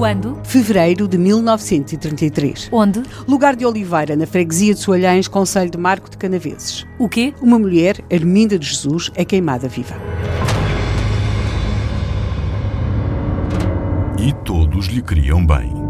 Quando? Fevereiro de 1933. Onde? Lugar de Oliveira, na freguesia de Soalhães, Conselho de Marco de Canaveses. O quê? Uma mulher, Arminda de Jesus, é queimada viva. E todos lhe queriam bem.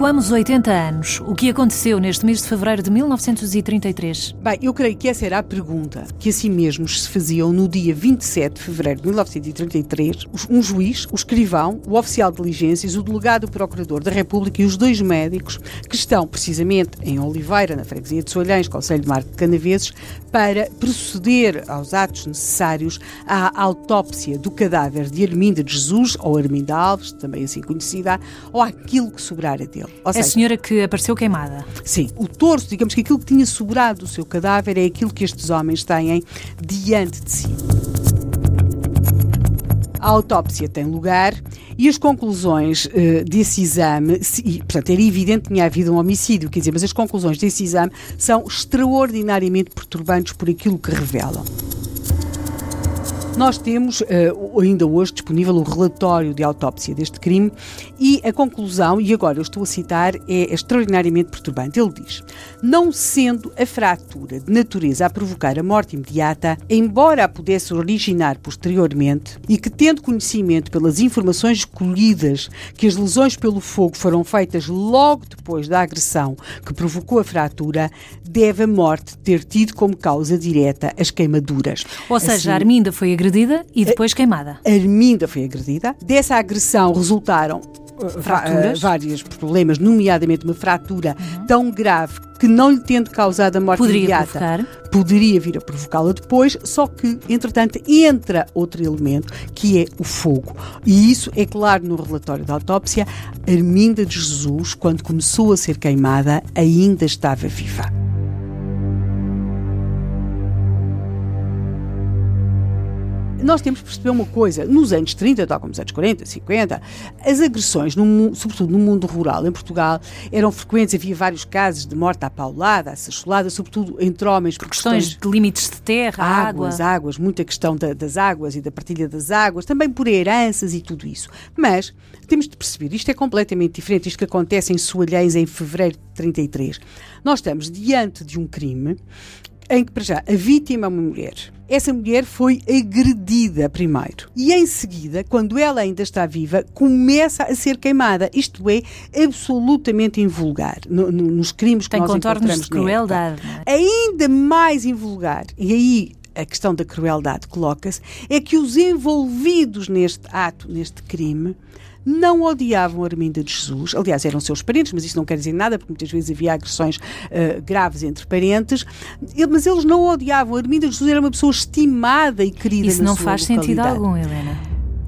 Recuamos 80 anos. O que aconteceu neste mês de fevereiro de 1933? Bem, eu creio que essa era a pergunta que assim mesmos se faziam no dia 27 de fevereiro de 1933. Um juiz, o escrivão, o oficial de diligências, o delegado procurador da República e os dois médicos que estão precisamente em Oliveira, na freguesia de Soalhães, Conselho de Marco de Canaveses, para proceder aos atos necessários à autópsia do cadáver de Arminda de Jesus, ou Arminda Alves, também assim conhecida, ou aquilo que sobrara dele. Ou É a senhora que apareceu queimada. Sim, o torso, digamos que aquilo que tinha sobrado do seu cadáver é aquilo que estes homens têm diante de si. A autópsia tem lugar e as conclusões uh, desse exame, se, e, portanto, era evidente que tinha havido um homicídio, quer dizer, mas as conclusões desse exame são extraordinariamente perturbantes por aquilo que revelam. Nós temos uh, ainda hoje disponível o relatório de autópsia deste crime e a conclusão, e agora eu estou a citar, é extraordinariamente perturbante. Ele diz: Não sendo a fratura de natureza a provocar a morte imediata, embora a pudesse originar posteriormente, e que, tendo conhecimento pelas informações colhidas que as lesões pelo fogo foram feitas logo depois da agressão que provocou a fratura, deve a morte ter tido como causa direta as queimaduras. Ou seja, assim, a Arminda foi agredida e depois queimada. A Arminda foi agredida. Dessa agressão resultaram Fraturas. vários problemas, nomeadamente uma fratura uhum. tão grave que não lhe tendo causado a morte Poderia imediata, provocar. poderia vir a provocá-la depois, só que, entretanto, entra outro elemento, que é o fogo. E isso é claro no relatório da autópsia. Arminda de Jesus, quando começou a ser queimada, ainda estava viva. Nós temos que perceber uma coisa. Nos anos 30, tal como nos anos 40, 50, as agressões, no, sobretudo no mundo rural, em Portugal, eram frequentes. Havia vários casos de morte à paulada, à sacholada, sobretudo entre homens. Por questões, questões, de limites de terra, águas, água. águas, muita questão da, das águas e da partilha das águas, também por heranças e tudo isso. Mas temos de perceber, isto é completamente diferente, isto que acontece em Soalhães em fevereiro de 33. Nós estamos diante de um crime em que, para já, a vítima é uma mulher. Essa mulher foi agredida primeiro. E em seguida, quando ela ainda está viva, começa a ser queimada. Isto é absolutamente invulgar no, no, nos crimes que Tem nós encontramos de crueldade. É? Ainda mais invulgar. E aí a questão da crueldade coloca-se, é que os envolvidos neste ato, neste crime, não odiavam Arminda de Jesus. Aliás, eram seus parentes, mas isso não quer dizer nada, porque muitas vezes havia agressões uh, graves entre parentes. Mas eles não odiavam. Arminda de Jesus era uma pessoa estimada e querida Isso não faz localidade. sentido algum, Helena.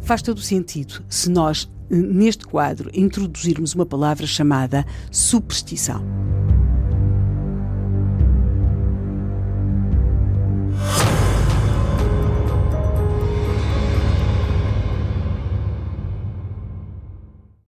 Faz todo o sentido se nós, neste quadro, introduzirmos uma palavra chamada superstição.